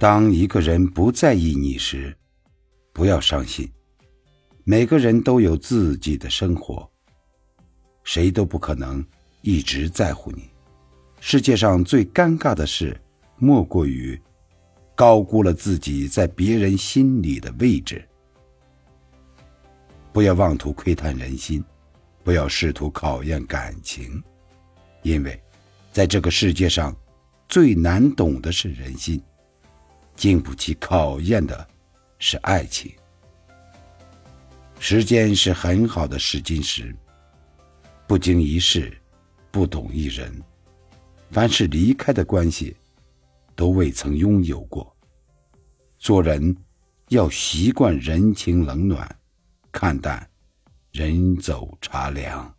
当一个人不在意你时，不要伤心。每个人都有自己的生活，谁都不可能一直在乎你。世界上最尴尬的事，莫过于高估了自己在别人心里的位置。不要妄图窥探人心，不要试图考验感情，因为，在这个世界上，最难懂的是人心，经不起考验的是爱情。时间是很好的试金石，不经一事，不懂一人。凡是离开的关系，都未曾拥有过。做人要习惯人情冷暖，看淡人走茶凉。